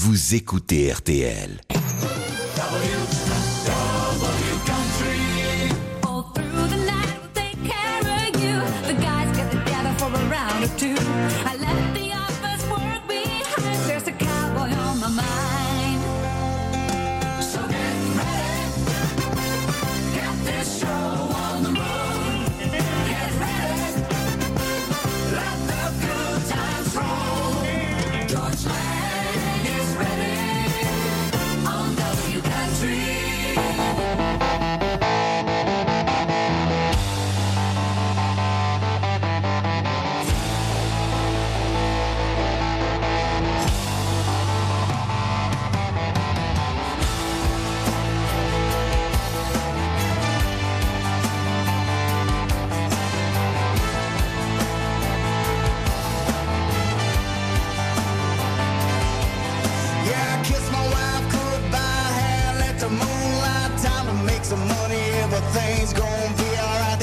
Vous écoutez RTL.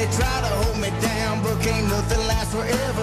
They try to hold me down, but can't nothing last forever.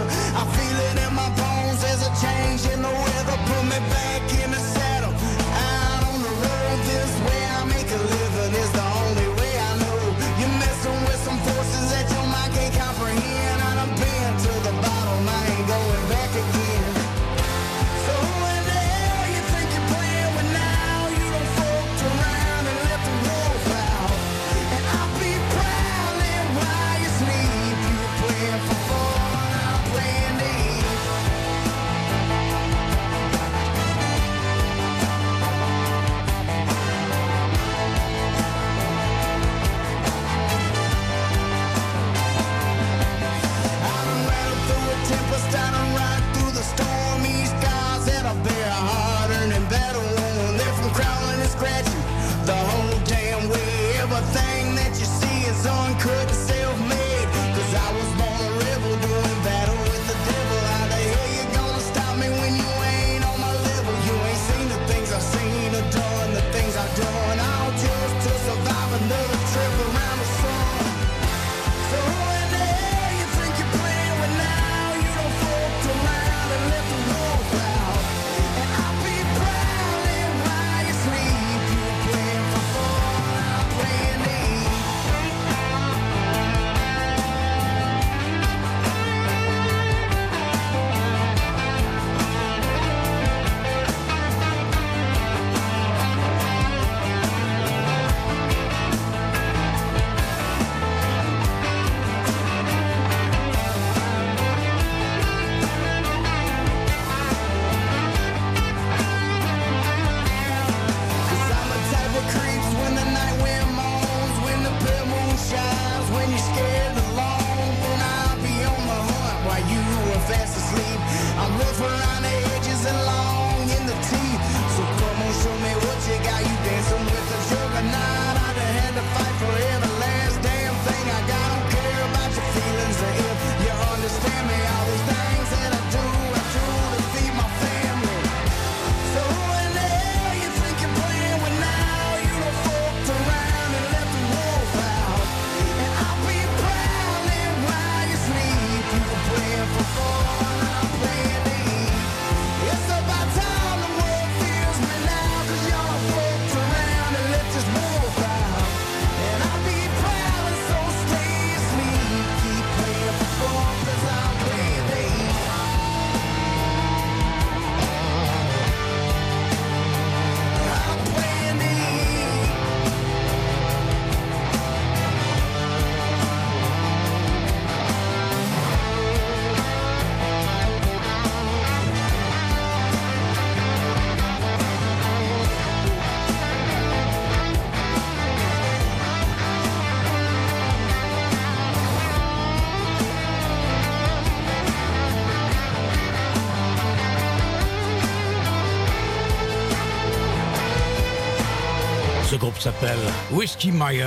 s'appelle Whiskey Myers.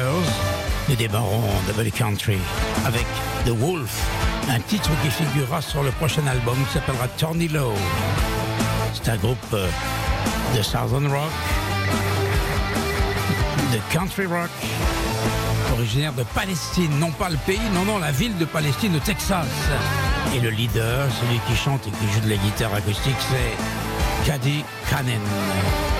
Nous débarrons de Country avec The Wolf, un titre qui figurera sur le prochain album qui s'appellera Tony Low. C'est un groupe euh, de Southern Rock, de Country Rock, originaire de Palestine, non pas le pays, non, non, la ville de Palestine au Texas. Et le leader, celui qui chante et qui joue de la guitare acoustique, c'est Caddy Cannon.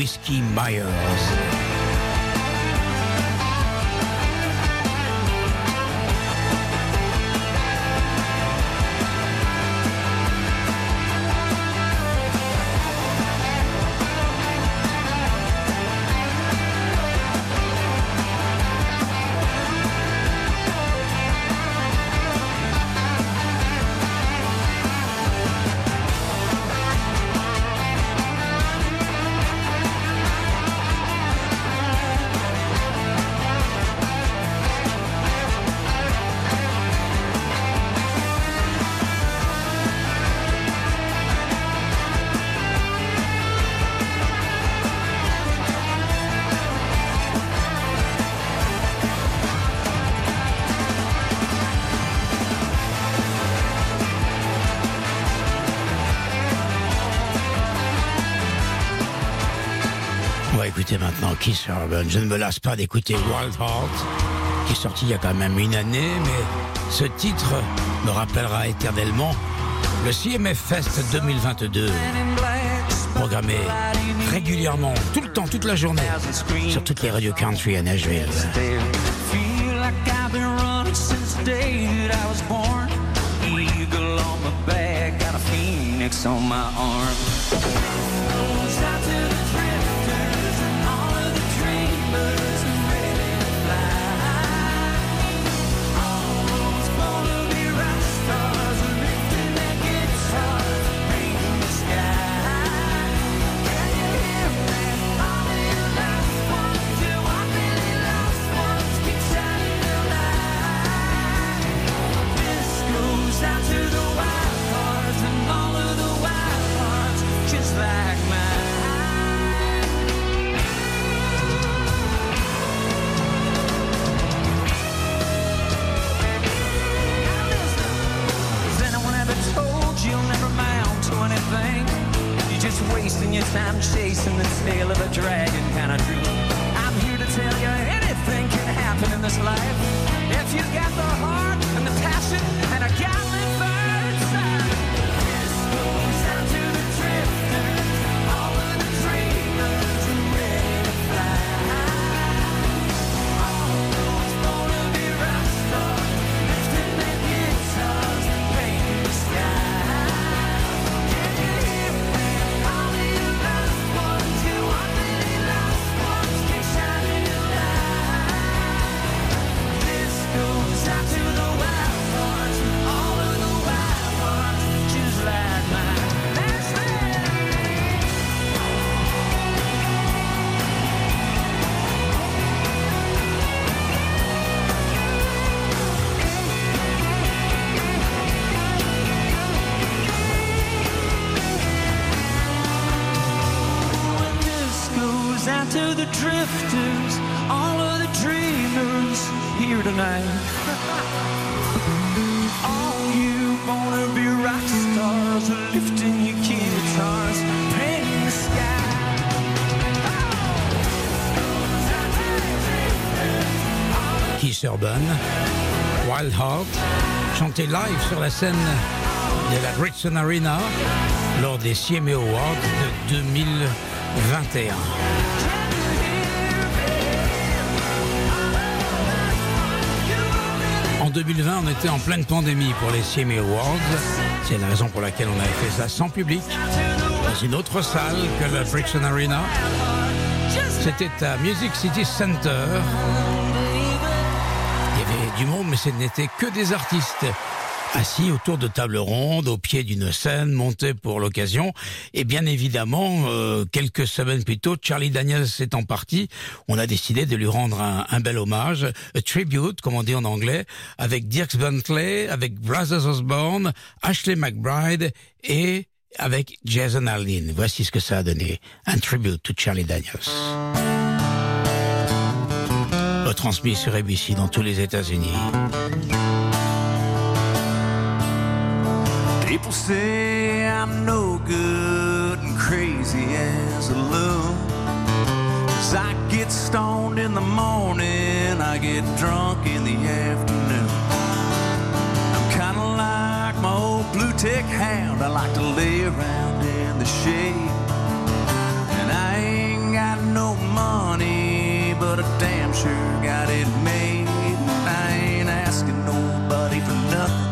Whiskey Myers. Urban. Je ne me lasse pas d'écouter Wild Heart, qui est sorti il y a quand même une année, mais ce titre me rappellera éternellement le CMF Fest 2022, programmé régulièrement, tout le temps, toute la journée, sur toutes les radios country à Nashville. Wild Heart, chanté live sur la scène de la Grayson Arena lors des CMA Awards de 2021. En 2020, on était en pleine pandémie pour les CMA Awards. C'est la raison pour laquelle on avait fait ça sans public, dans une autre salle que la Brixton Arena. C'était à Music City Center. Du monde, mais ce n'était que des artistes assis autour de tables rondes, au pied d'une scène montée pour l'occasion. Et bien évidemment, euh, quelques semaines plus tôt, Charlie Daniels étant parti, on a décidé de lui rendre un, un bel hommage, a tribute, comme on dit en anglais, avec Dirks Bentley, avec Brothers Osborne, Ashley McBride et avec Jason Aldean. Voici ce que ça a donné. Un tribute to Charlie Daniels retransmis sur ABC dans tous les États-Unis. People say I'm no good and crazy as a loon. Cause I get stoned in the morning, I get drunk in the afternoon. I'm kinda like my old blue tick hound, I like to lay around in the shade. And I ain't got no money but I damn sure got it made. And I ain't asking nobody for nothing.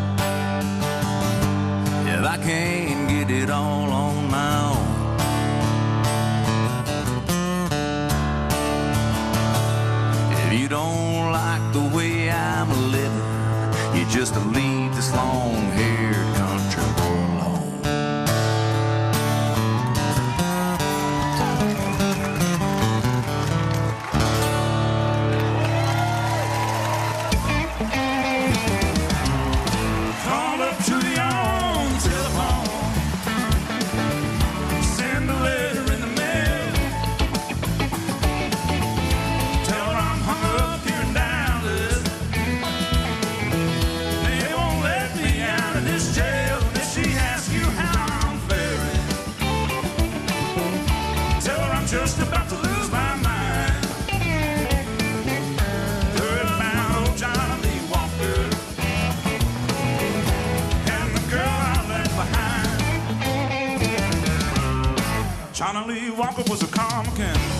If I can't get it all on my own. If you don't like the way I'm living, you just leave this long. finally Walker was a comic and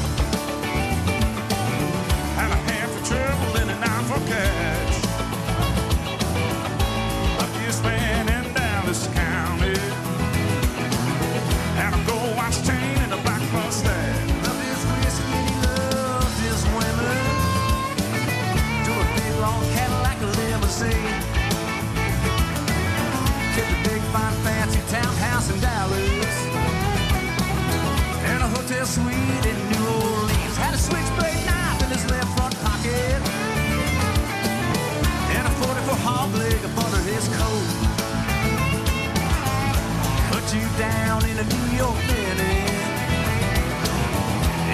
a New York minute.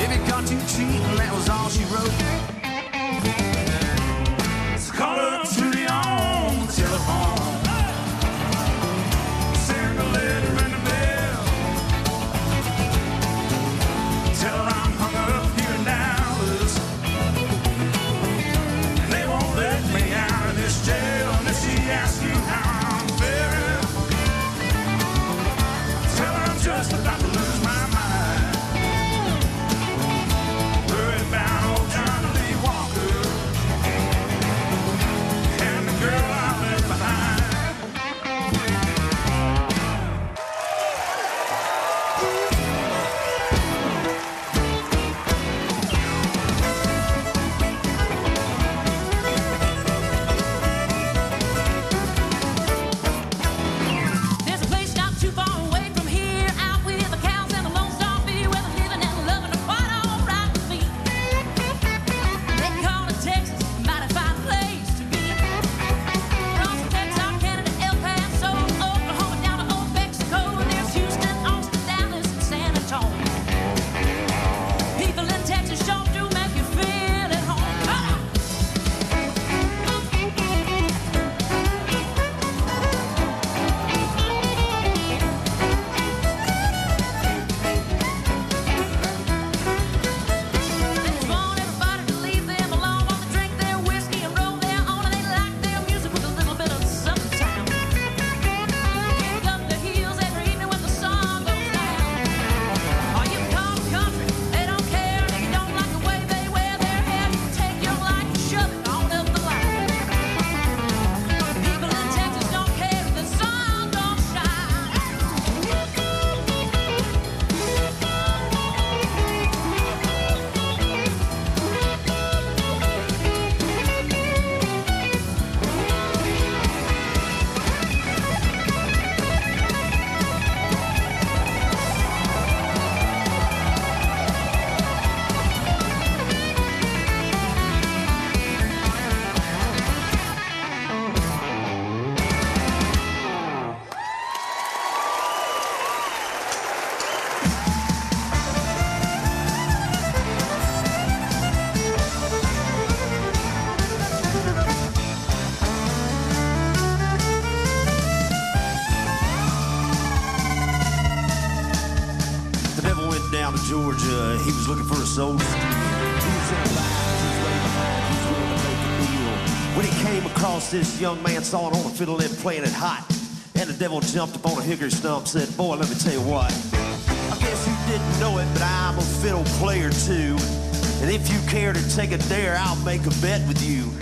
If it got too cheap, and that was all she wrote. young man saw it on the fiddle and playing it hot. And the devil jumped up on a hickory stump said, Boy, let me tell you what. I guess you didn't know it, but I'm a fiddle player too. And if you care to take a dare, I'll make a bet with you.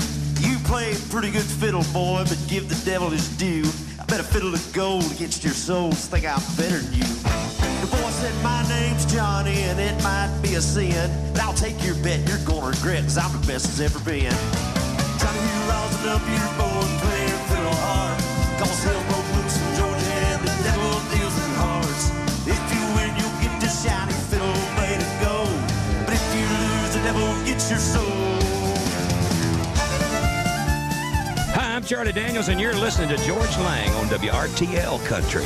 You play pretty good fiddle, boy, but give the devil his due. I bet a fiddle of gold against your souls think I'm better than you. The boy said, my name's Johnny, and it might be a sin, but I'll take your bet you're gonna regret, cause I'm the best as ever been. Johnny, you rosin up your boat. I'm Charlie Daniels, and you're listening to George Lang on WRTL Country.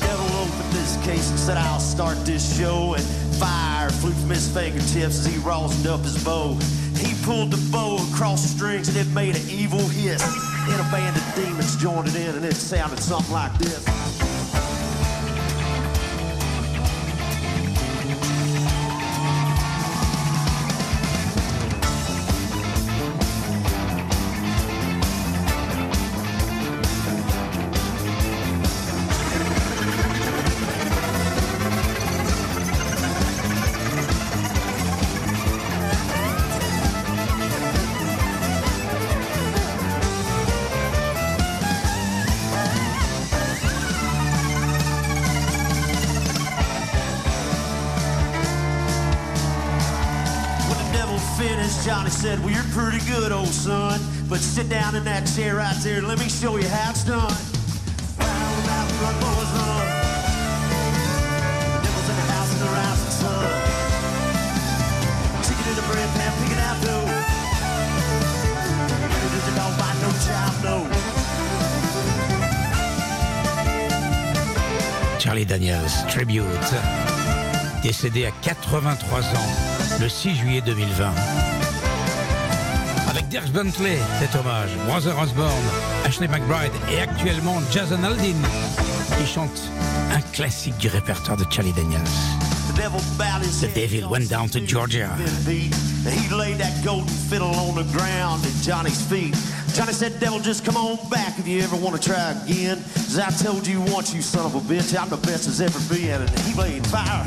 devil opened this case and said, I'll start this show. And fire flew from his fingertips as he rosined up his bow. He pulled the bow across the strings and it made an evil hiss. And a band of demons joined it in and it sounded something like this. But sit down in that chair right there. Let me show you how it's done. Charlie Daniels, Tribute, décédé à 83 ans le 6 juillet 2020. Dirk Bentley, cet hommage, Brother Osborne, Ashley McBride et actuellement Jason Aldean qui chante un classique du répertoire de Charlie Daniels. The devil went down to Georgia. He laid that golden fiddle on the ground at Johnny's feet. Johnny said, Devil, just come on back if you ever want to try again. As I told you once, you son of a bitch, I'm the best as ever been. And he laid fire.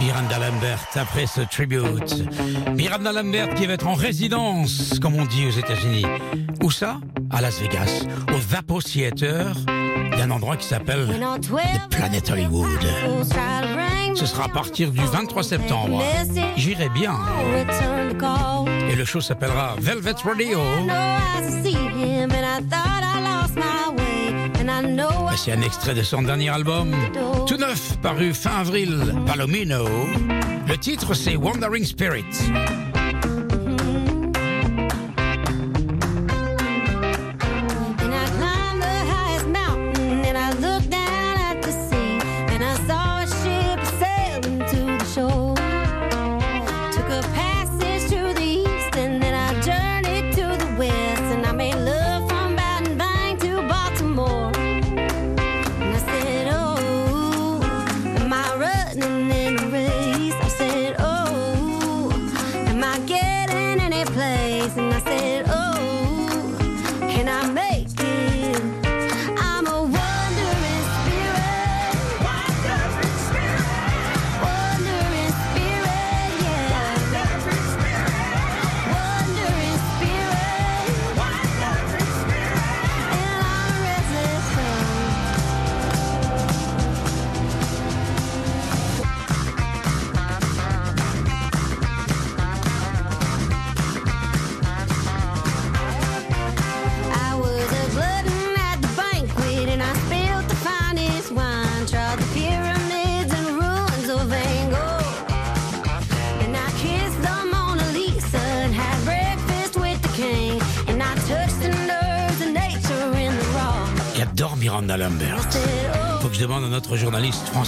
Miranda Lambert après ce tribute. Miranda Lambert qui va être en résidence, comme on dit aux États-Unis. Où ça? À Las Vegas, au Vapo Theater, d'un endroit qui s'appelle The Planet Hollywood. Ce sera à partir du 23 septembre. J'irai bien. Et le show s'appellera Velvet Radio. C'est un extrait de son dernier album, tout neuf, paru fin avril, Palomino. Le titre, c'est Wandering Spirit.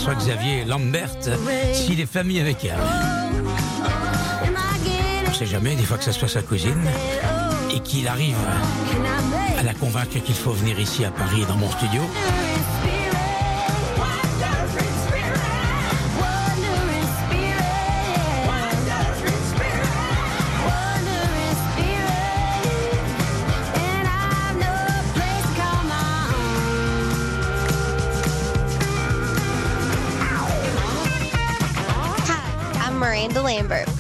François-Xavier Lambert s'il est famille avec elle. On sait jamais, des fois que ça soit sa cousine, et qu'il arrive à la convaincre qu'il faut venir ici à Paris dans mon studio.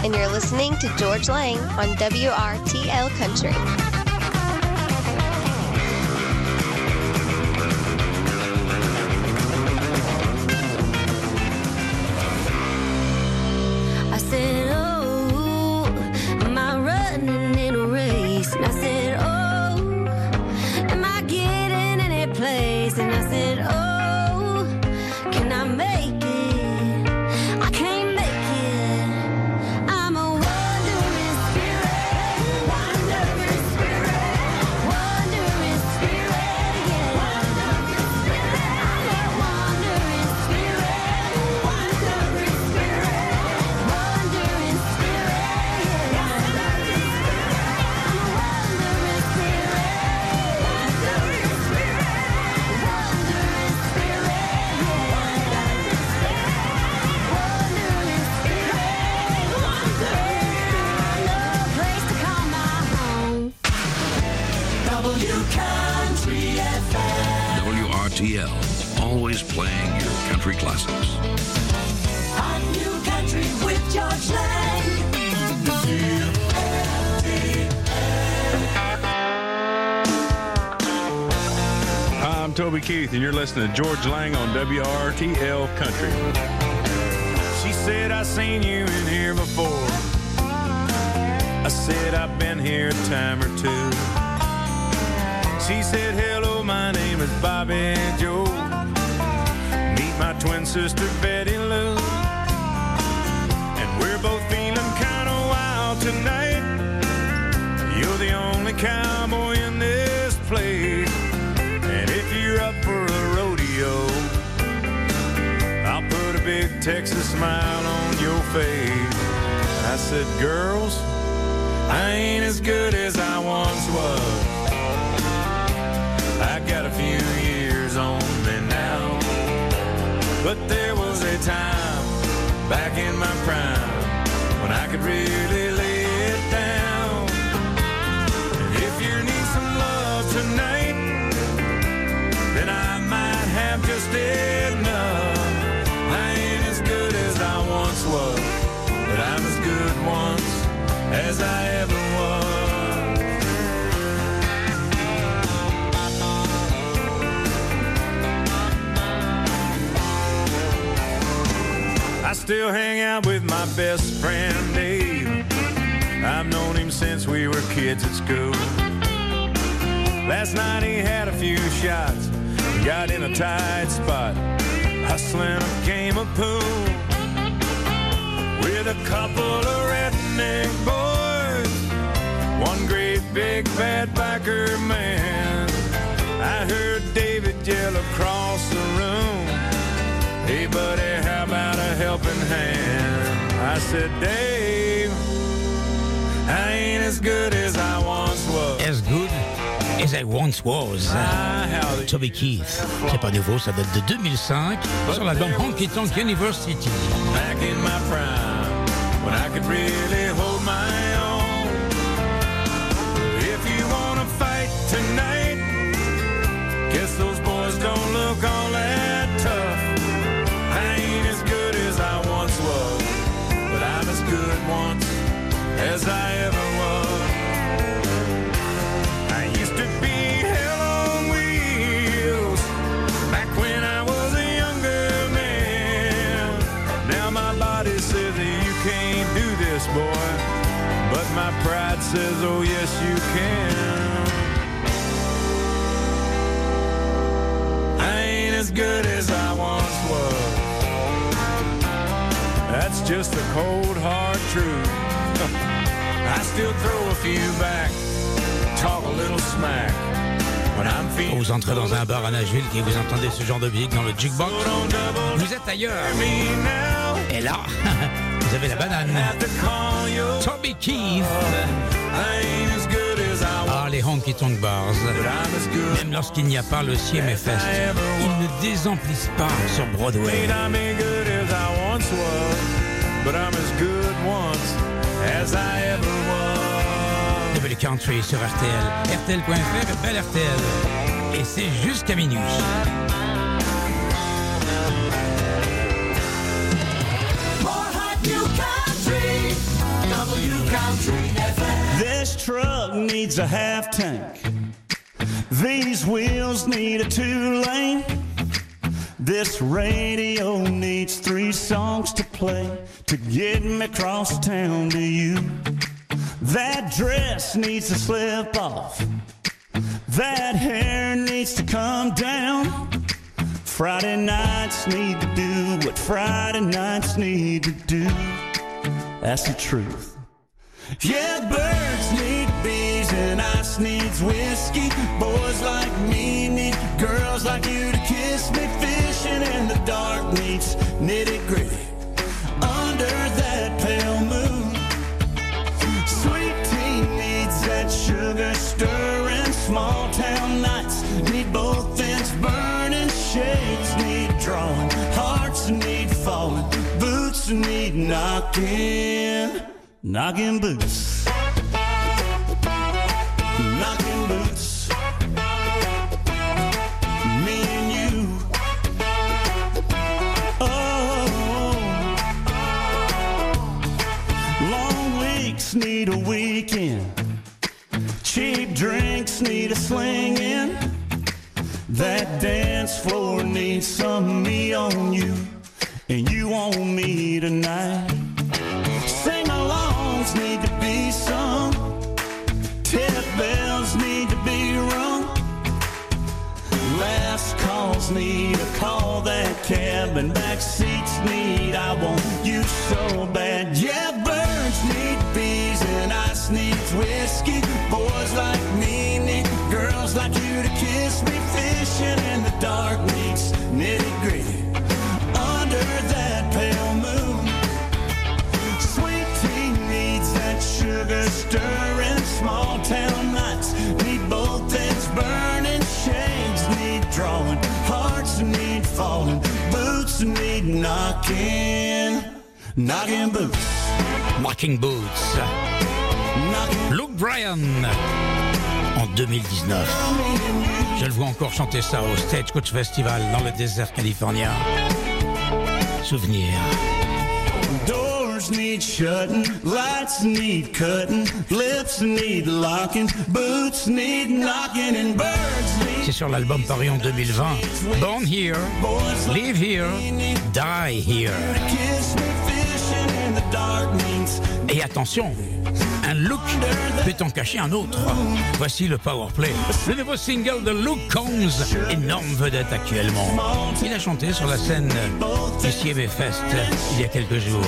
And you're listening to George Lang on WRTL Country. George Lang on WRTL Country. She said, I seen you in here before. I said, I've been here a time or two. She said, Hello, my name is Bobby Joe. Meet my twin sister, Betty Lou. And we're both feeling kind of wild tonight. You're the only cowboy big Texas smile on your face. I said, girls, I ain't as good as I once was. I got a few years on me now. But there was a time back in my prime when I could really lay it down. If you need some love tonight, then I might have just enough. Still hang out with my best friend Dave. I've known him since we were kids at school. Last night he had a few shots, got in a tight spot, hustling a game of pool with a couple of redneck boys, one great big fat biker man. I heard David yell across Hey buddy, how about a helping hand? I said, Dave, I ain't as good as I once was. As good as I once was. Toby Keith. C'est pas nouveau, ça date de 2005 sur l'album Honky Tonk University. Back in my prime, when I could really hold my own. If you wanna fight tonight, guess those boys don't look all that as I ever was. I used to be hell on wheels back when I was a younger man. Now my body says that you can't do this, boy, but my pride says, oh yes you can. I ain't as good as I once was. That's just the cold hard truth. Vous entrez dans un bar à Nashville et vous entendez ce genre de musique dans le jukebox, vous êtes ailleurs. Et là, vous avez la banane. Toby Keith. Ah, les honky tonk bars. Même lorsqu'il n'y a pas le CMFest, ils ne désemplissent pas sur Broadway. But I'm Country sur RTL. RTL.fr belle RTL. Et c'est jusqu'à minuit. This truck needs a half tank. These wheels need a two lane. This radio needs three songs to play to get me across town to you. That dress needs to slip off. That hair needs to come down. Friday nights need to do what Friday nights need to do. That's the truth. Yeah, birds need bees and ice needs whiskey. Boys like me need girls like you to kiss me. Fishing in the dark needs nitty gritty. Knocking. Knocking boots. Knocking boots. Me and you. Oh. Long weeks need a weekend. Cheap drinks need a slinging. That dance floor needs some me on you. And you on me tonight. Sing alongs need to be sung. Tip bells need to be rung. Last calls need a call that cab and back seats need I want you so bad. Yeah, birds need bees and ice needs whiskey. Boys like me need girls like you to kiss me. Fishing in the dark needs nitty sugar stirring. Small town nights need both ends burning. Shades need drawing. Hearts need falling. Boots need knocking. Knocking boots. Knocking Boots. Luke Bryan. En 2019. Je le vois encore chanter ça au Stagecoach Festival dans le désert californien. Souvenir. Doors need shutting, lights need cutting, lips need locking, boots need knocking, and birds need. C'est sur l'album paru en 2020. Born Here, Live Here, Die Here. Et attention, un look peut en cacher un autre. Voici le Powerplay, le nouveau single de Luke Combs, énorme vedette actuellement. Il a chanté sur la scène du CMA Fest il y a quelques jours.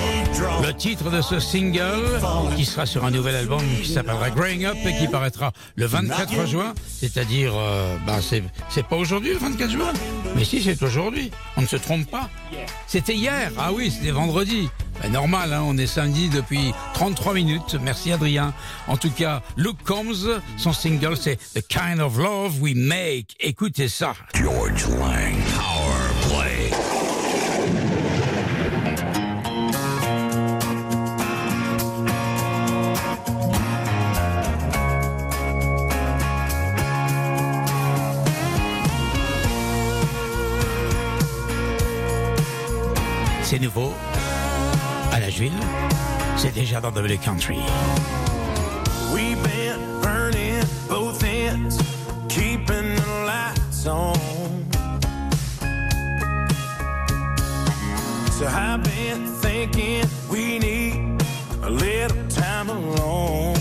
Le titre de ce single, qui sera sur un nouvel album qui s'appellera Growing Up et qui paraîtra le 24 juin, c'est-à-dire, euh, c'est c'est pas aujourd'hui le 24 juin, mais si c'est aujourd'hui, on ne se trompe pas. C'était hier, ah oui, c'était vendredi. Ben, normal, hein, on est samedi depuis 33 minutes. Merci Adrien. En tout cas, Luke Combs, son single c'est The Kind of Love We Make. Écoutez ça. George Lang. Power Play. C'est nouveau. À la Juile, c'est déjà dans Double Country. We've been burning both ends, keeping the lights on. So I've been thinking we need a little time alone.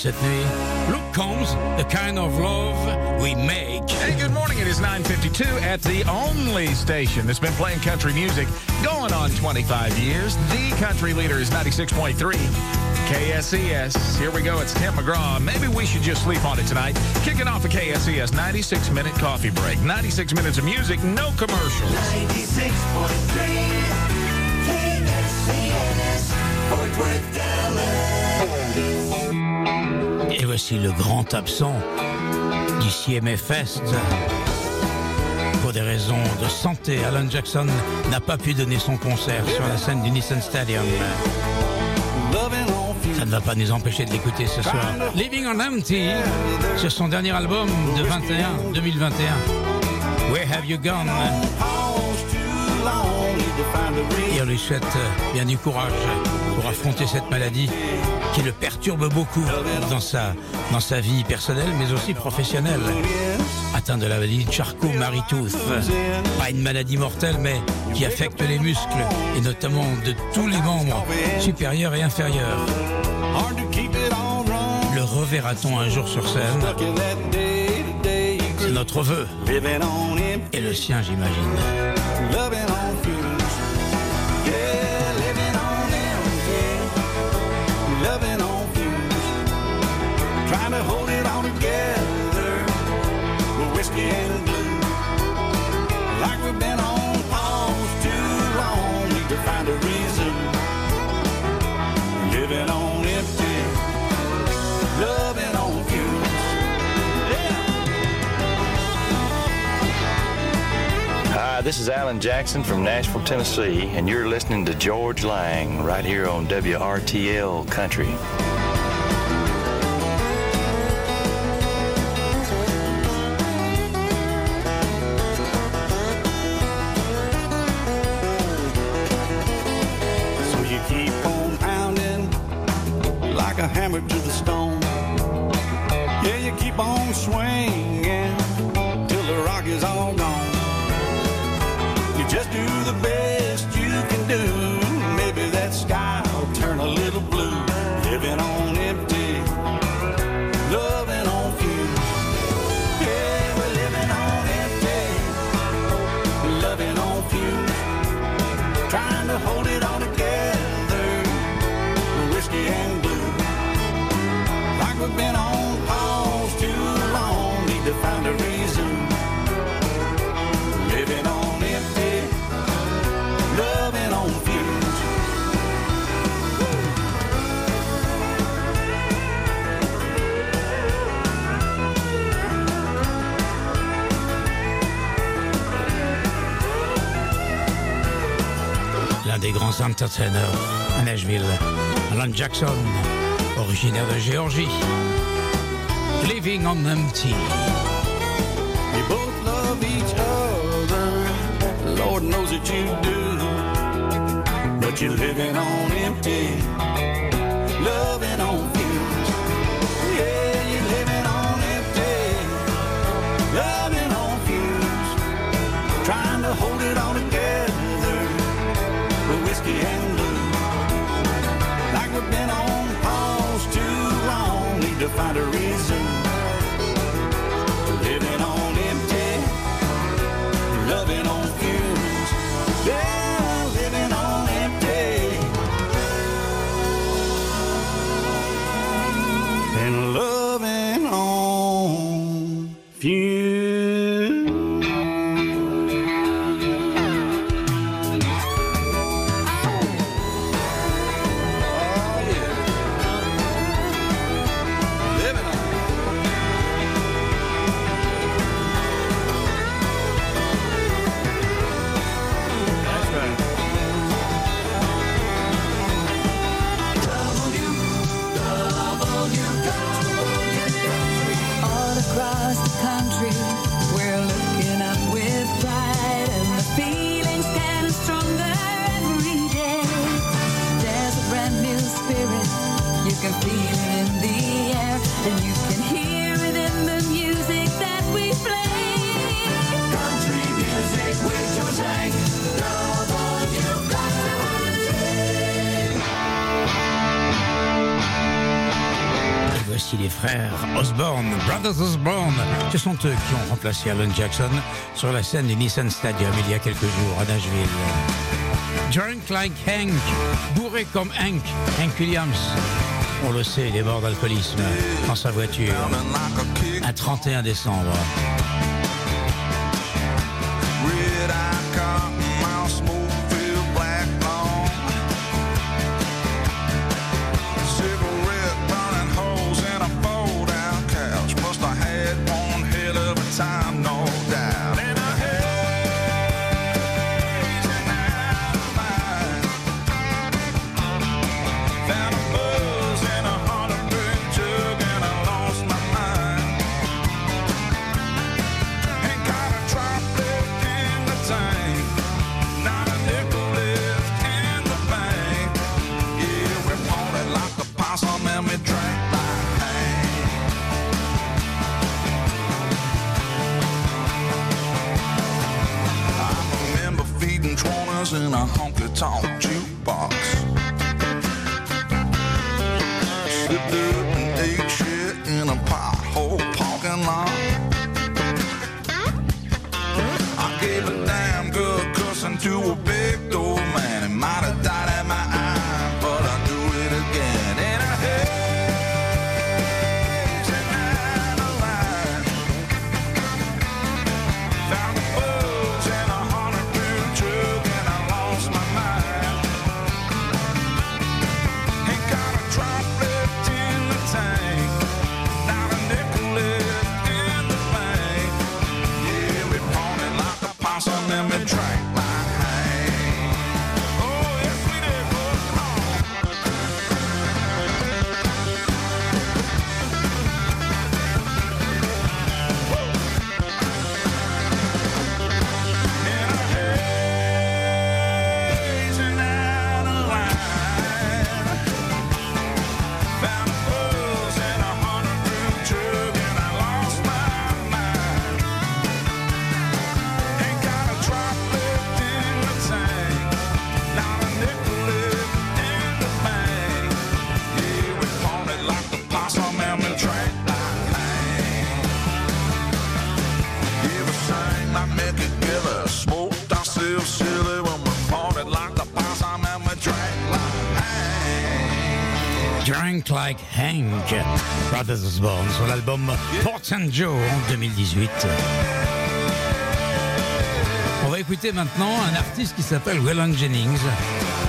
Cette nuit. Luke Combs, The Kind of Love We Make. Hey, good morning. It is 9:52 at the only station that's been playing country music going on 25 years. The country leader is 96.3 KSES. Here we go. It's Tim McGraw. Maybe we should just sleep on it tonight. Kicking off a KSES 96 minute coffee break. 96 minutes of music, no commercials. 96.3 le grand absent du CMA Fest. Pour des raisons de santé, Alan Jackson n'a pas pu donner son concert sur la scène du Nissan Stadium. Ça ne va pas nous empêcher de l'écouter ce soir. Living on Empty, sur son dernier album de 21, 2021. Where Have You Gone? Et on lui souhaite euh, bien du courage pour affronter cette maladie qui le perturbe beaucoup dans sa, vie personnelle mais aussi professionnelle. Atteint de la maladie de Charcot-Marie-Tooth. Pas une maladie mortelle mais qui affecte les muscles et notamment de tous les membres supérieurs et inférieurs. Le reverra-t-on un jour sur scène? C'est notre vœu. Et le sien, j'imagine. Hold it all together. With whiskey and. Like we've been on pause too long. Need to find a reason. Living on empty. Loving on fumes. Hi, this is Alan Jackson from Nashville, Tennessee, and you're listening to George Lang right here on WRTL Country. Like a hammer to the stone. Yeah, you keep on swinging Grands entertainers à Nashville, Alan Jackson, originaire de Géorgie. Living on Empty. You both love each other. Lord knows that you do. But you're living on empty. Loving on fumes. Yeah, you're living on empty. Loving on fumes. Trying to hold it all together. And blue. Like we've been on pause too long. Need to find a reason. Ce sont eux qui ont remplacé Alan Jackson sur la scène du Nissan Stadium il y a quelques jours à Nashville. Drunk like Hank, bourré comme Hank, Hank Williams. On le sait, il est mort d'alcoolisme dans sa voiture. Un 31 décembre. Like Hank, Brothers Osborne, sur l'album Port St. Joe en 2018. On va écouter maintenant un artiste qui s'appelle Waylon Jennings,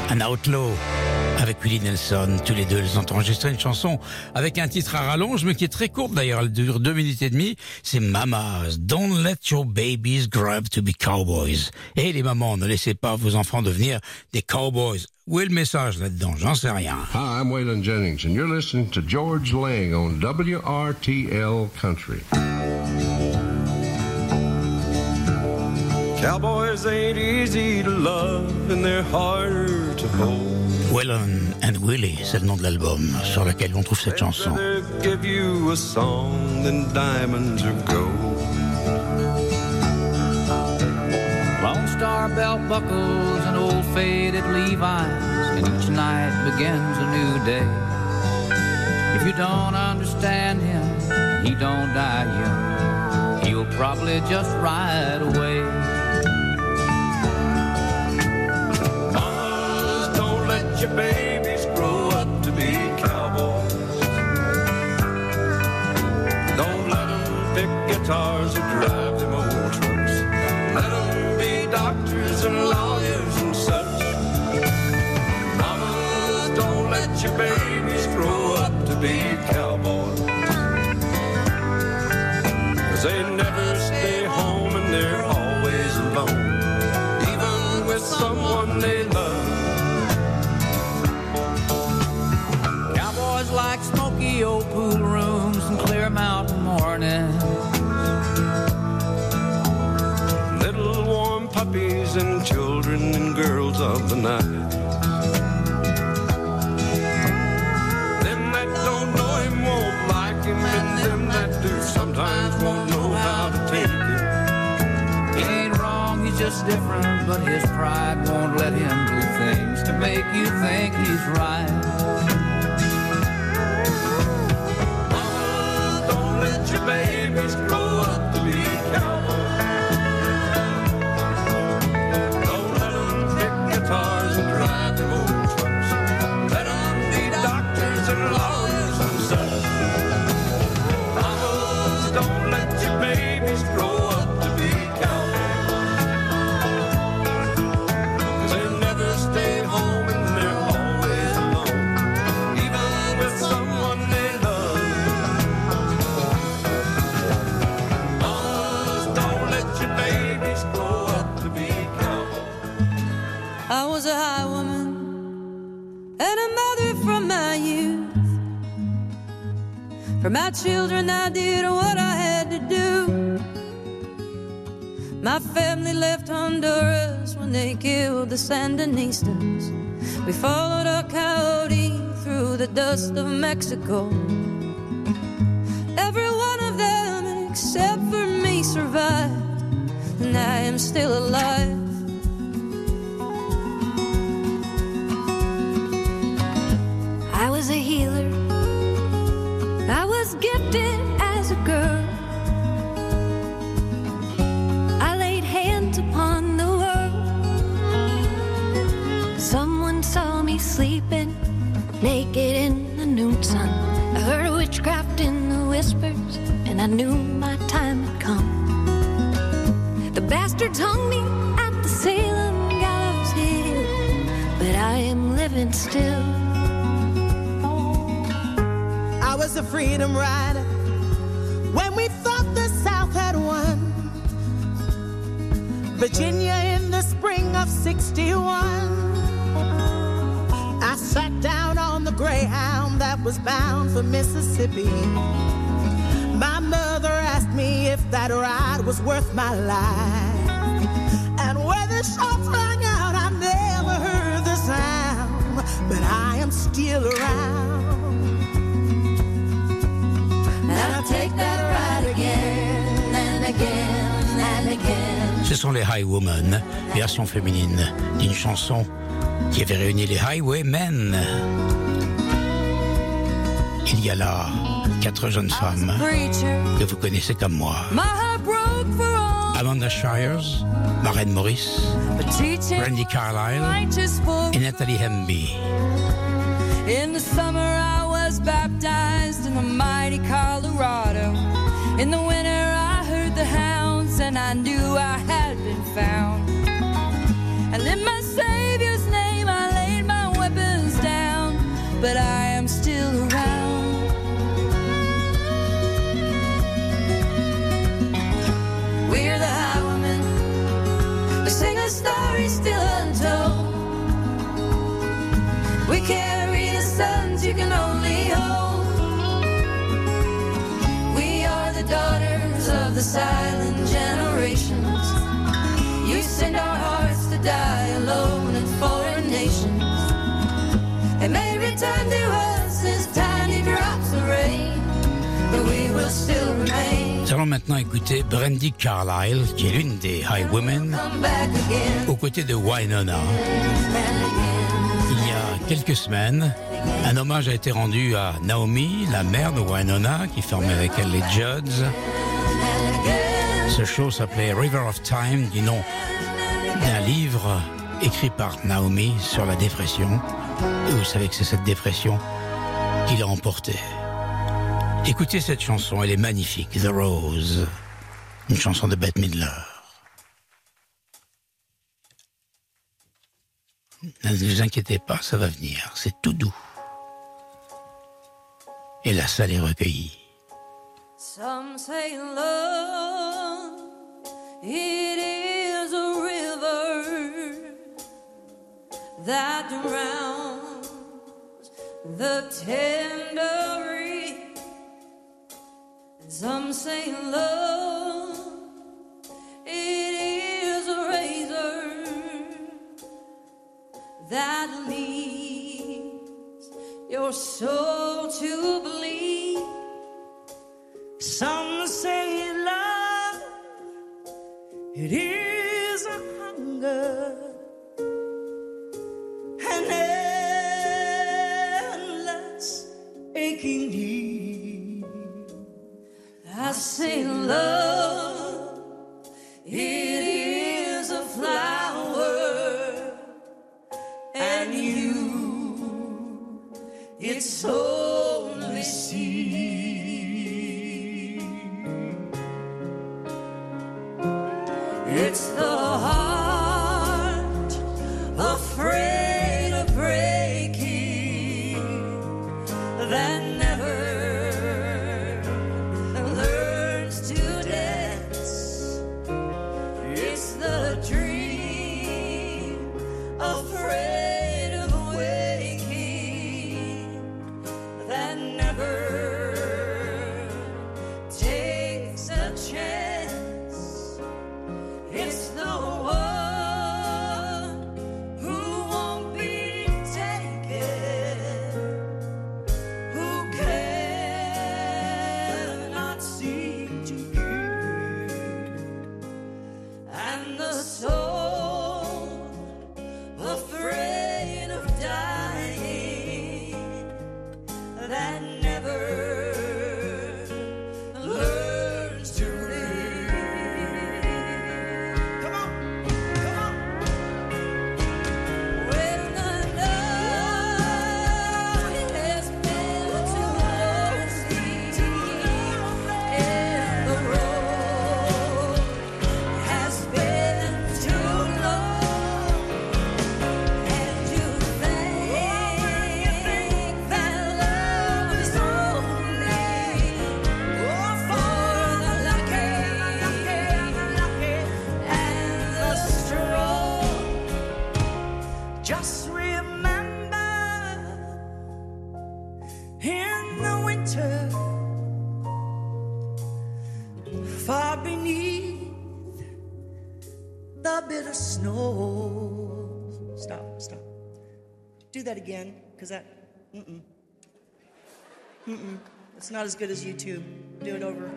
un outlaw. Avec Willie Nelson, tous les deux, ils ont enregistré une chanson avec un titre à rallonge, mais qui est très courte d'ailleurs, elle dure deux minutes et demie. C'est Mamas, Don't let your babies grow up to be cowboys. Et les mamans, ne laissez pas vos enfants devenir des cowboys. Où est le message là-dedans? J'en sais rien. Hi, I'm Waylon Jennings, and you're listening to George Lang on WRTL Country. Cowboys ain't easy to love and they're harder to hold. Wellon and Willie, c'est le nom de l'album sur lequel on trouve cette chanson. Give you a song than diamonds or gold. Lone Star belt buckles and old faded Levi's, and each night begins a new day. If you don't understand him, he don't die young. He'll probably just ride away. Your babies grow up to be cowboys. Don't let them pick guitars or drive puppies and children and girls of the night. Them that don't know him won't like him, and them that do sometimes won't know how to take it. He ain't wrong, he's just different, but his pride won't let him do things to make you think he's right. Mama, don't let your babies my children, I did what I had to do. My family left Honduras when they killed the Sandinistas. We followed a coyote through the dust of Mexico. Every one of them, except for me, survived, and I am still alive. Naked in the noon sun. I heard witchcraft in the whispers, and I knew my time had come. The bastards hung me at the Salem gallows hill, but I am living still. I was a freedom rider when we thought the South had won. Virginia in the spring of 61. Greyhound that was bound for Mississippi. My mother asked me if that ride was worth my life. And where the shots rang out, I never heard the sound, but I am still around. And I'll take that ride again and again and again. Ce sont les Highwomen, version féminine d'une chanson qui avait réuni les Highwaymen. Il y a là quatre jeunes femmes que vous connaissez comme moi. my heart broke for all Amanda Shires, Maren Morris. Brandy Carlisle et Nathalie Hemby. In the summer, I was baptized in the mighty Colorado. In the winter, I heard the hounds and I knew I had been found. And in my Savior's name, I laid my weapons down, but I story still untold. We carry the sons you can only hold. We are the daughters of the silent generations. You send our hearts to die alone in foreign nations. They may return to us as tiny drops of rain, but we will still remain. Nous allons maintenant écouter Brandy Carlisle, qui est l'une des back again aux côtés de Wynonna. Il y a quelques semaines, un hommage a été rendu à Naomi, la mère de Wynonna, qui formait avec elle les Judds. Ce show s'appelait River of Time, du nom d'un livre écrit par Naomi sur la dépression. Et vous savez que c'est cette dépression qui l'a emporté. Écoutez cette chanson, elle est magnifique, The Rose, une chanson de Bette Midler. Ne vous inquiétez pas, ça va venir, c'est tout doux. Et la salle est recueillie. Some say love, it is a river that drowns the tender. Some say love, it is a razor that leads your soul to bleed. Some say love, it is Say love. It is a flower, and you, it's so. It's not as good as YouTube. Do it over.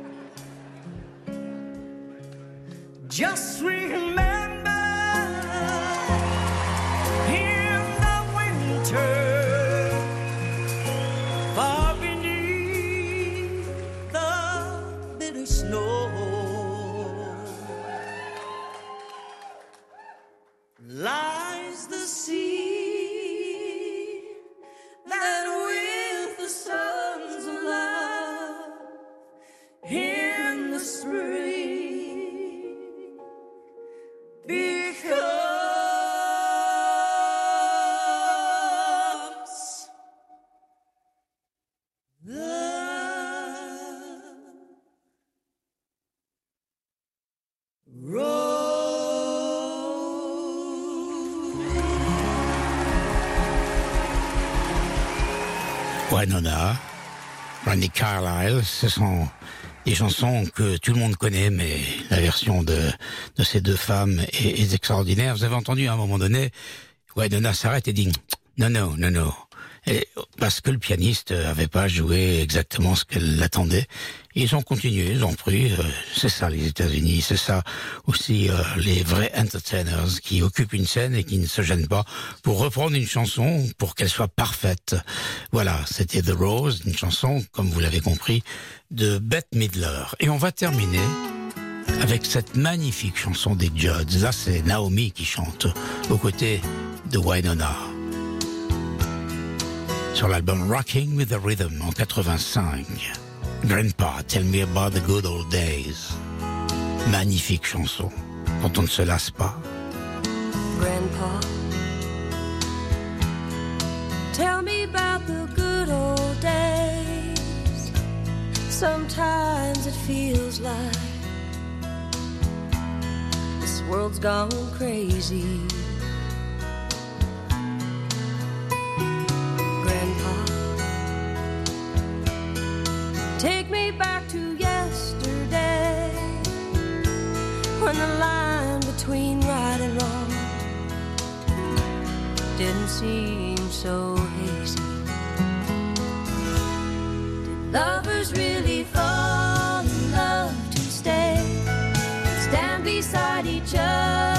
In the spring the Winona, Randy Carlyle, ce sont des chansons que tout le monde connaît, mais la version de, de ces deux femmes est, extraordinaire. Vous avez entendu à un moment donné, Winona s'arrête et dit non, non, non, non. Et parce que le pianiste avait pas joué exactement ce qu'elle attendait. Ils ont continué, ils ont pris. euh, c'est ça les États-Unis, c'est ça aussi euh, les vrais entertainers qui occupent une scène et qui ne se gênent pas pour reprendre une chanson pour qu'elle soit parfaite. Voilà, c'était The Rose, une chanson, comme vous l'avez compris, de Bette Midler. Et on va terminer avec cette magnifique chanson des Judds. Là, c'est Naomi qui chante aux côtés de Winona sur l'album Rocking with the Rhythm en 85. Grandpa, tell me about the good old days. Magnifique chanson dont on ne se lasse pas. Grandpa. Tell me about the good old days. Sometimes it feels like this world's gone crazy. Take me back to yesterday when the line between right and wrong didn't seem so hazy. Did lovers really fall in love to stay? Stand beside each other,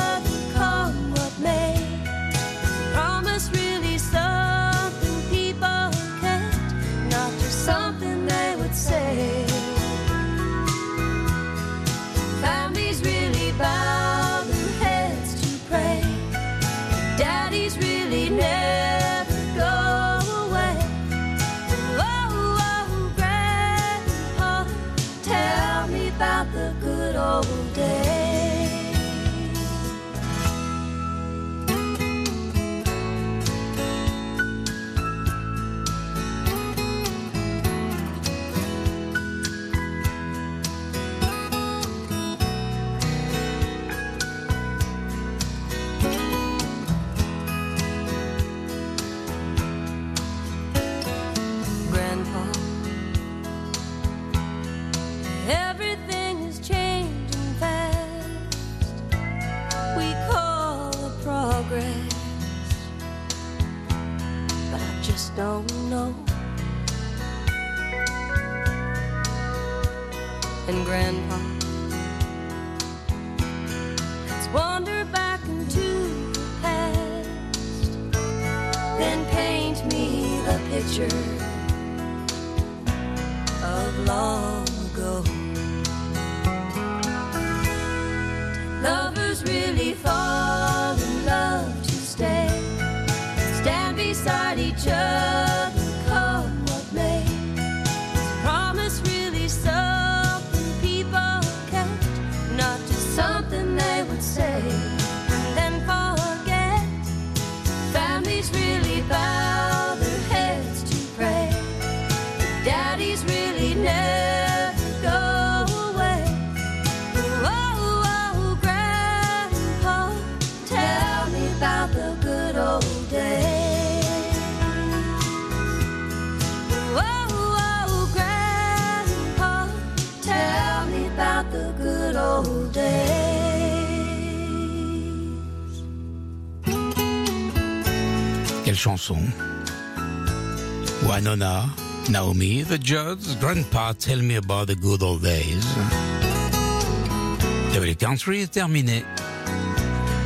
of long Quelle chanson Wanona, Naomi, The Judds, Grandpa, Tell Me About the Good Old Days. W Country est terminé.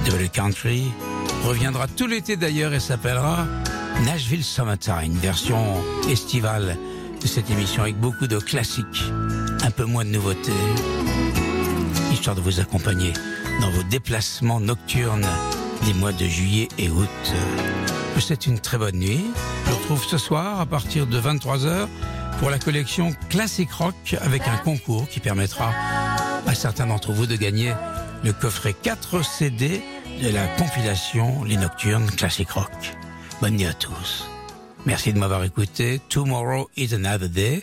W Country reviendra tout l'été d'ailleurs et s'appellera Nashville Summertime, version estivale de cette émission avec beaucoup de classiques, un peu moins de nouveautés, histoire de vous accompagner dans vos déplacements nocturnes des mois de juillet et août. Souhaite une très bonne nuit. Je retrouve ce soir à partir de 23h pour la collection Classic Rock avec un concours qui permettra à certains d'entre vous de gagner le coffret 4 CD de la compilation Les Nocturnes Classic Rock. Bonne nuit à tous. Merci de m'avoir écouté. Tomorrow is another day.